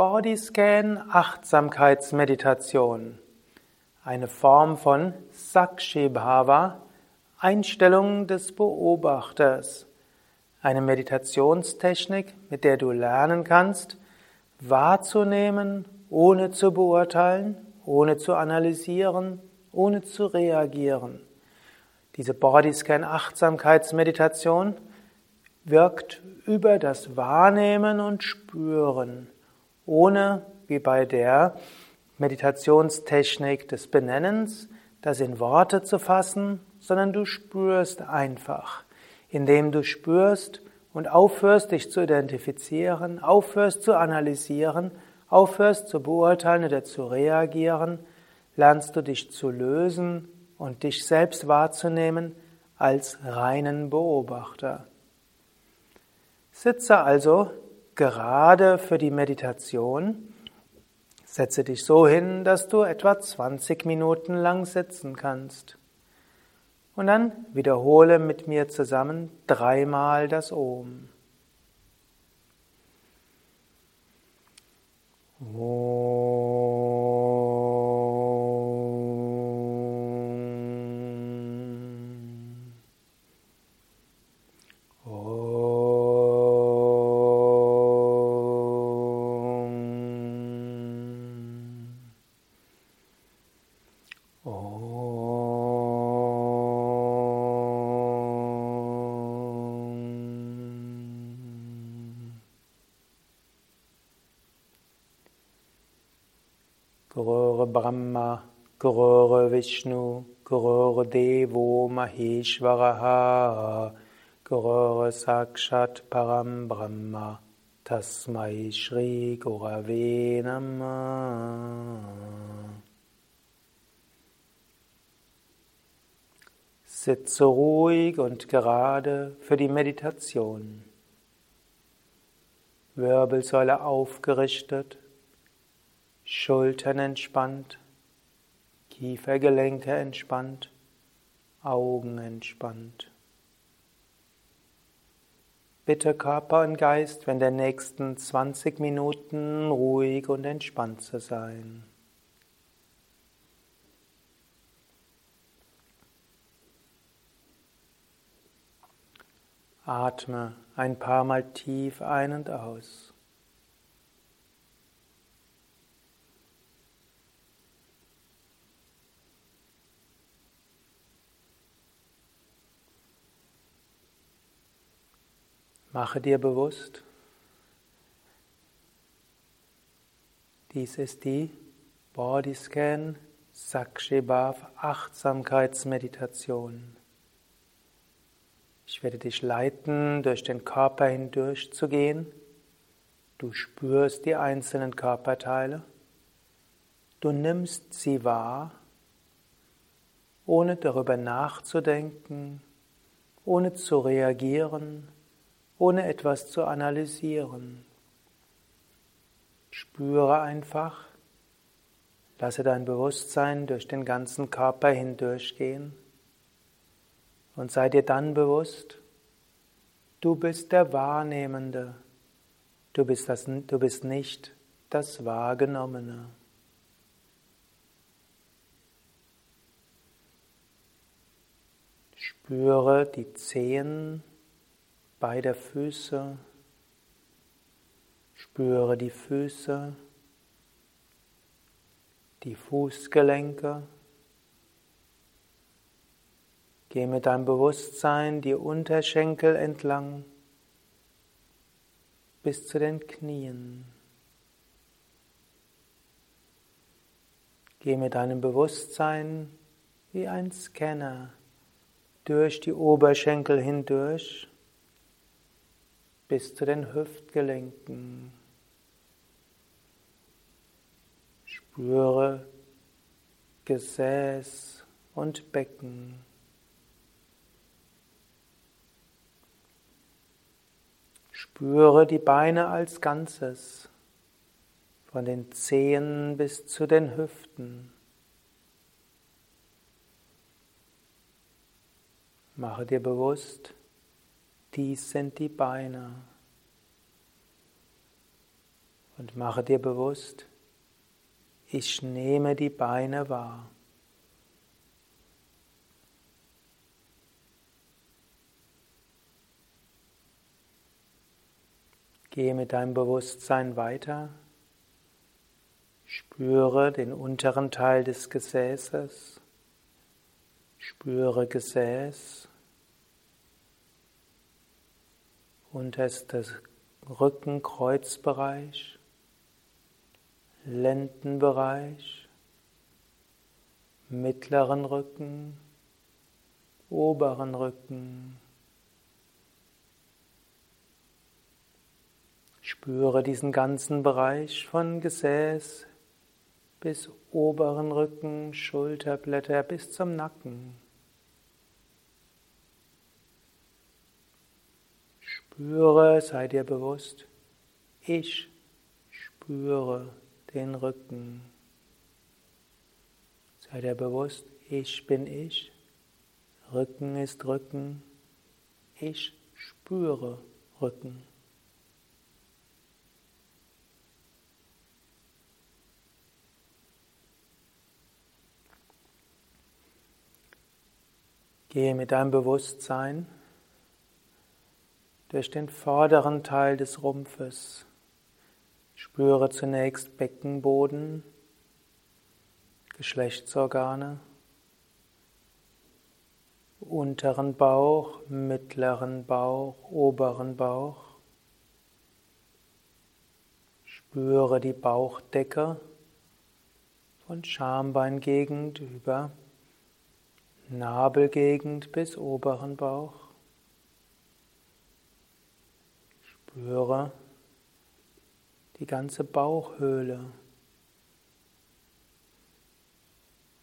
Bodyscan Achtsamkeitsmeditation. Eine Form von Sakshi Bhava, Einstellung des Beobachters. Eine Meditationstechnik, mit der du lernen kannst, wahrzunehmen, ohne zu beurteilen, ohne zu analysieren, ohne zu reagieren. Diese Bodyscan Achtsamkeitsmeditation wirkt über das Wahrnehmen und Spüren, ohne wie bei der Meditationstechnik des Benennens, das in Worte zu fassen, sondern du spürst einfach, indem du spürst und aufhörst, dich zu identifizieren, aufhörst zu analysieren, aufhörst zu beurteilen oder zu reagieren, lernst du dich zu lösen und dich selbst wahrzunehmen als reinen Beobachter. Sitze also gerade für die Meditation. Setze dich so hin, dass du etwa 20 Minuten lang sitzen kannst. Und dann wiederhole mit mir zusammen dreimal das Om. Om. Gurur Vishnu, Gurur Devo Maheshwaraha, Gurur Sakshat Param Brahma, Tasmai Shri Gurave Namah. Sitze ruhig und gerade für die Meditation. Wirbelsäule aufgerichtet, Schultern entspannt, Kiefergelenke entspannt, Augen entspannt. Bitte Körper und Geist wenn der nächsten 20 Minuten ruhig und entspannt zu sein. Atme ein paar Mal tief ein und aus. Mache dir bewusst, dies ist die Bodyscan Sakshibhav Achtsamkeitsmeditation. Ich werde dich leiten, durch den Körper hindurch zu gehen. Du spürst die einzelnen Körperteile. Du nimmst sie wahr, ohne darüber nachzudenken, ohne zu reagieren ohne etwas zu analysieren. Spüre einfach, lasse dein Bewusstsein durch den ganzen Körper hindurchgehen und sei dir dann bewusst, du bist der Wahrnehmende, du bist, das, du bist nicht das Wahrgenommene. Spüre die Zehen beider Füße. Spüre die Füße, die Fußgelenke. Geh mit deinem Bewusstsein die Unterschenkel entlang bis zu den Knien. Geh mit deinem Bewusstsein wie ein Scanner durch die Oberschenkel hindurch bis zu den Hüftgelenken. Spüre Gesäß und Becken. Spüre die Beine als Ganzes, von den Zehen bis zu den Hüften. Mache dir bewusst, dies sind die Beine. Und mache dir bewusst, ich nehme die Beine wahr. Gehe mit deinem Bewusstsein weiter. Spüre den unteren Teil des Gesäßes. Spüre Gesäß. Unterstes Rückenkreuzbereich. Lendenbereich, mittleren Rücken, oberen Rücken. Spüre diesen ganzen Bereich von Gesäß bis oberen Rücken, Schulterblätter bis zum Nacken. Spüre, sei dir bewusst, ich spüre den Rücken. Sei dir bewusst, ich bin ich, Rücken ist Rücken, ich spüre Rücken. Gehe mit deinem Bewusstsein durch den vorderen Teil des Rumpfes. Spüre zunächst Beckenboden, Geschlechtsorgane, unteren Bauch, mittleren Bauch, oberen Bauch. Spüre die Bauchdecke von Schambeingegend über Nabelgegend bis oberen Bauch. Spüre die ganze Bauchhöhle.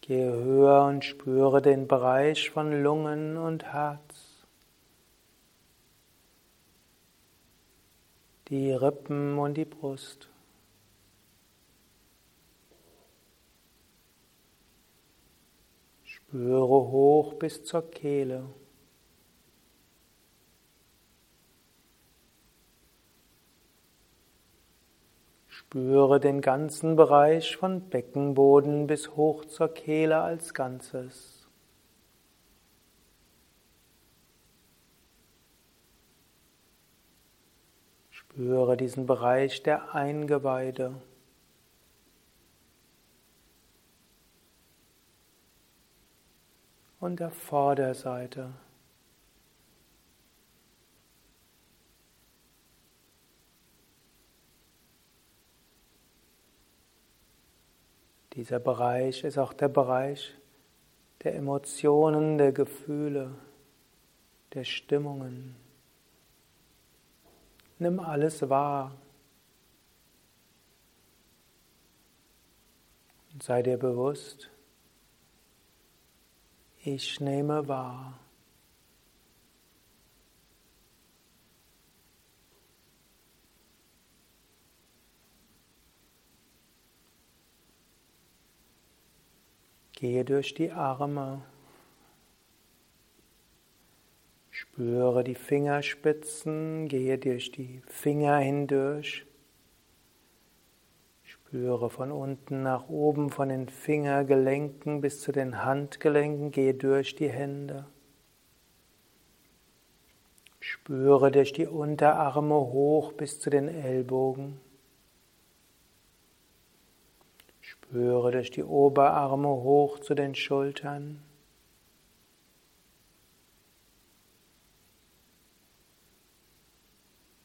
Gehe höher und spüre den Bereich von Lungen und Herz. Die Rippen und die Brust. Spüre hoch bis zur Kehle. Spüre den ganzen Bereich von Beckenboden bis hoch zur Kehle als Ganzes. Spüre diesen Bereich der Eingeweide. Und der Vorderseite. Dieser Bereich ist auch der Bereich der Emotionen, der Gefühle, der Stimmungen. Nimm alles wahr. Und sei dir bewusst, ich nehme wahr. Gehe durch die Arme. Spüre die Fingerspitzen, gehe durch die Finger hindurch. Spüre von unten nach oben, von den Fingergelenken bis zu den Handgelenken, gehe durch die Hände. Spüre durch die Unterarme hoch bis zu den Ellbogen. Spüre durch die Oberarme hoch zu den Schultern.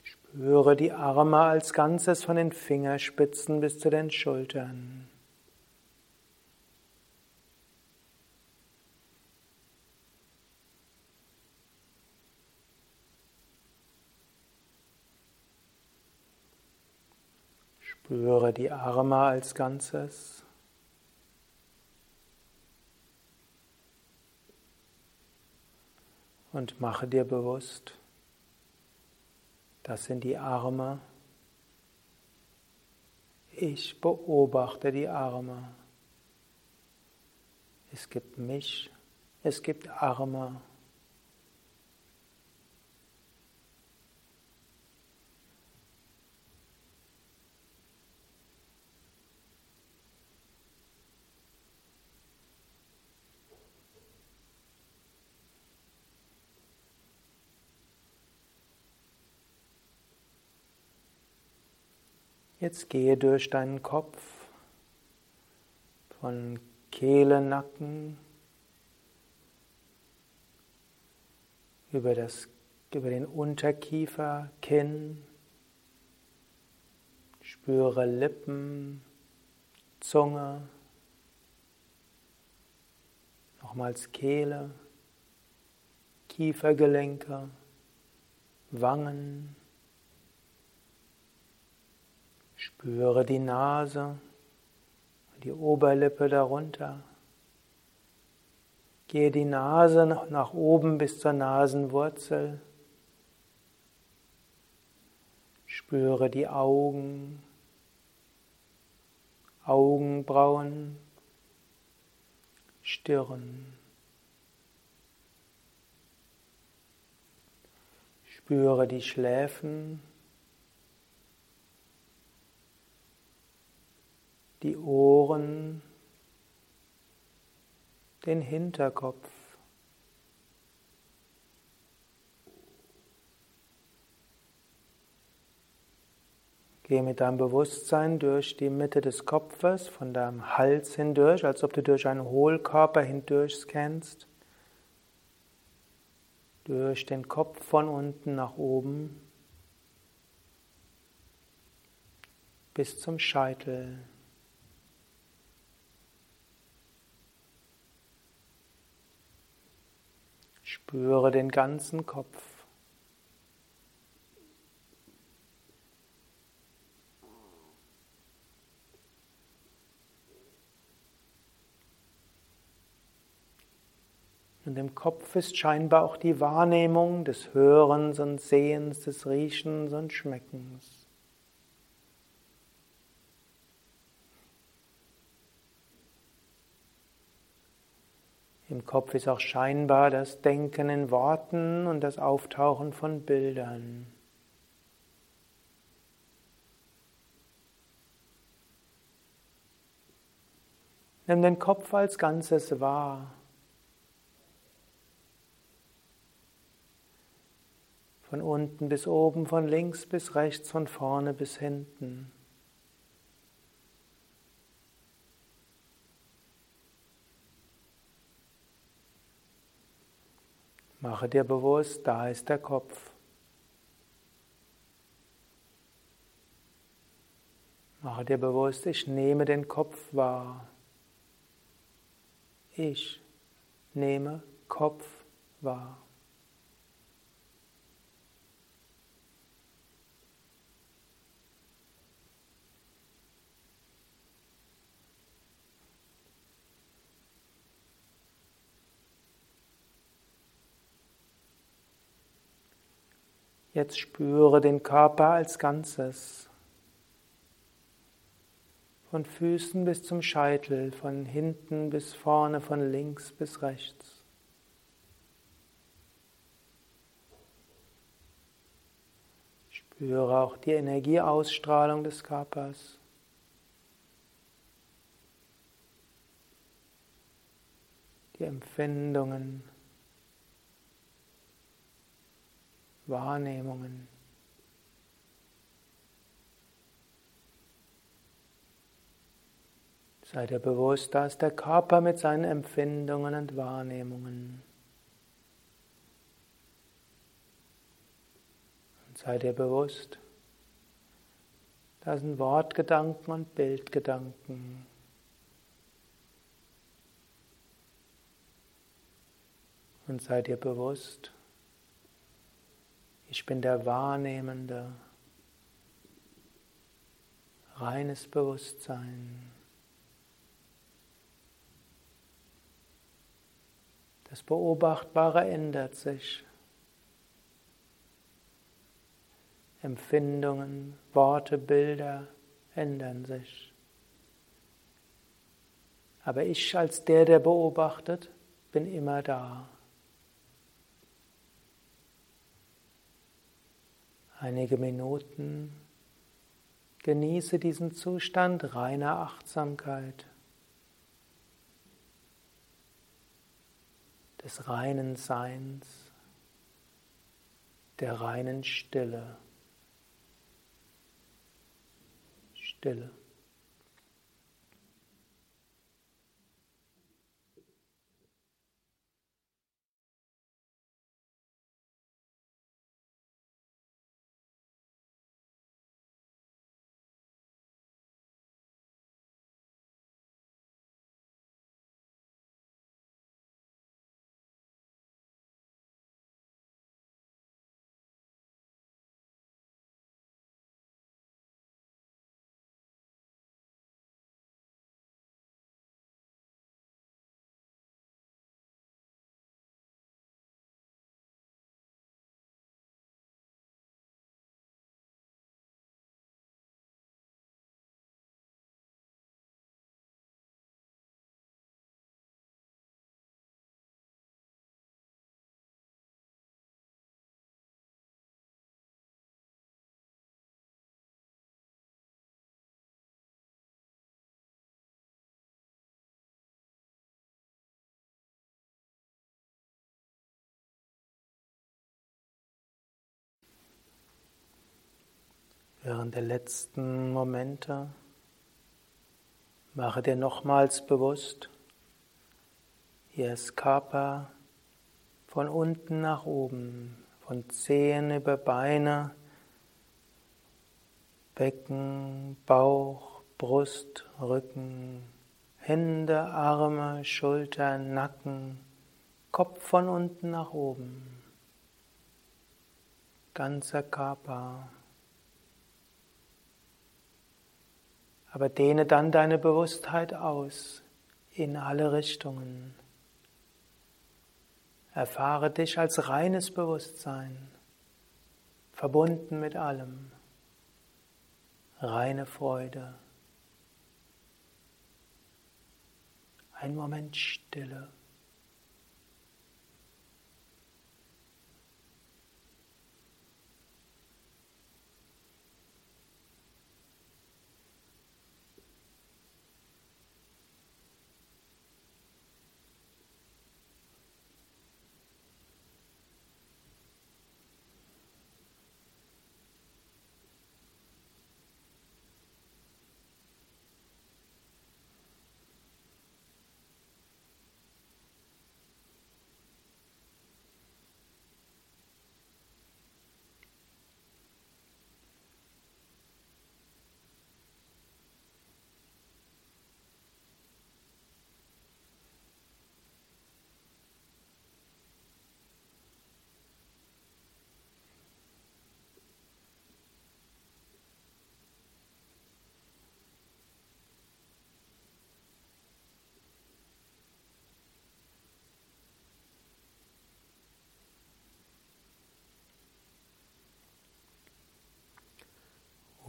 Spüre die Arme als Ganzes von den Fingerspitzen bis zu den Schultern. Spüre die Arme als Ganzes. Und mache dir bewusst, das sind die Arme. Ich beobachte die Arme. Es gibt mich, es gibt Arme. Jetzt gehe durch deinen Kopf von Kehle, Nacken über, das, über den Unterkiefer, Kinn, spüre Lippen, Zunge, nochmals Kehle, Kiefergelenke, Wangen, Spüre die Nase, die Oberlippe darunter. Gehe die Nase nach oben bis zur Nasenwurzel. Spüre die Augen, Augenbrauen, Stirn. Spüre die Schläfen. Die Ohren, den Hinterkopf. Gehe mit deinem Bewusstsein durch die Mitte des Kopfes, von deinem Hals hindurch, als ob du durch einen Hohlkörper hindurch scannst. Durch den Kopf von unten nach oben bis zum Scheitel. Spüre den ganzen Kopf. Und im Kopf ist scheinbar auch die Wahrnehmung des Hörens und Sehens, des Riechens und Schmeckens. Im Kopf ist auch scheinbar das Denken in Worten und das Auftauchen von Bildern. Nimm den Kopf als Ganzes wahr. Von unten bis oben, von links bis rechts, von vorne bis hinten. Mache dir bewusst, da ist der Kopf. Mache dir bewusst, ich nehme den Kopf wahr. Ich nehme Kopf wahr. Jetzt spüre den Körper als Ganzes. Von Füßen bis zum Scheitel, von hinten bis vorne, von links bis rechts. Spüre auch die Energieausstrahlung des Körpers. Die Empfindungen. Wahrnehmungen. Sei dir bewusst, da ist der Körper mit seinen Empfindungen und Wahrnehmungen. Und sei dir bewusst, da sind Wortgedanken und Bildgedanken. Und sei dir bewusst, ich bin der Wahrnehmende. Reines Bewusstsein. Das Beobachtbare ändert sich. Empfindungen, Worte, Bilder ändern sich. Aber ich als der, der beobachtet, bin immer da. Einige Minuten. Genieße diesen Zustand reiner Achtsamkeit, des reinen Seins, der reinen Stille. Stille. Während der letzten Momente mache dir nochmals bewusst, hier ist Körper von unten nach oben, von Zehen über Beine, Becken, Bauch, Brust, Rücken, Hände, Arme, Schultern, Nacken, Kopf von unten nach oben, ganzer Körper. Aber dehne dann deine Bewusstheit aus in alle Richtungen. Erfahre dich als reines Bewusstsein, verbunden mit allem, reine Freude. Ein Moment Stille.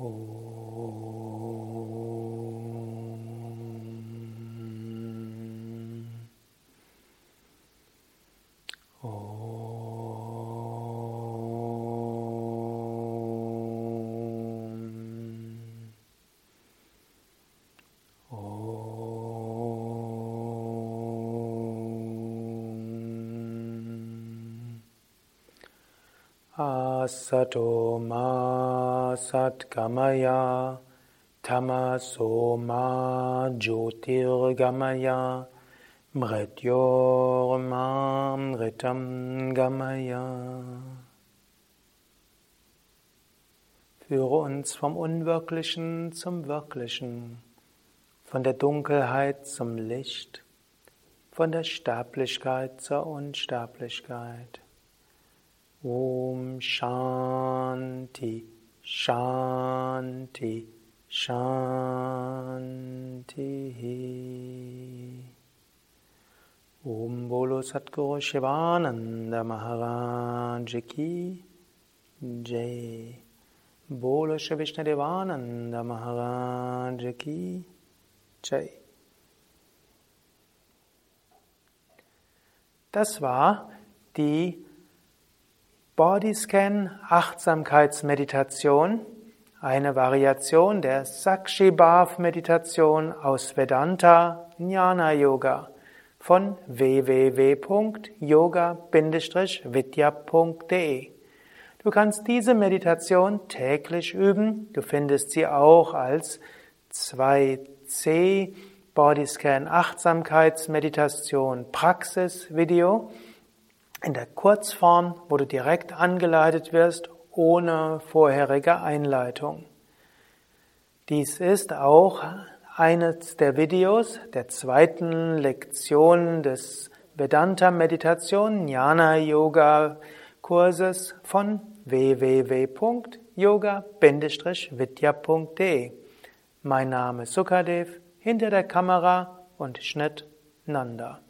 whole. Ma satgamaya tamaso ma jyotirgamaya mrityor ma mritam gamaya. Führe uns vom Unwirklichen zum Wirklichen, von der Dunkelheit zum Licht, von der Sterblichkeit zur Unsterblichkeit. Om Shanti, Shanti, Shanti. Om Bolo Satguru Shivananda Maharaj Ki Jai. Bolo Shri Vishnadevananda Maharaj Ki Jai. Das war die Bodyscan Achtsamkeitsmeditation, eine Variation der Sakshi Bhav Meditation aus Vedanta Jnana Yoga von www.yoga-vidya.de. Du kannst diese Meditation täglich üben. Du findest sie auch als 2c Bodyscan Achtsamkeitsmeditation Praxis Video in der Kurzform, wo du direkt angeleitet wirst, ohne vorherige Einleitung. Dies ist auch eines der Videos der zweiten Lektion des Vedanta Meditation Jnana Yoga Kurses von www.yoga-vidya.de. Mein Name ist Sukadev hinter der Kamera und Schnitt Nanda.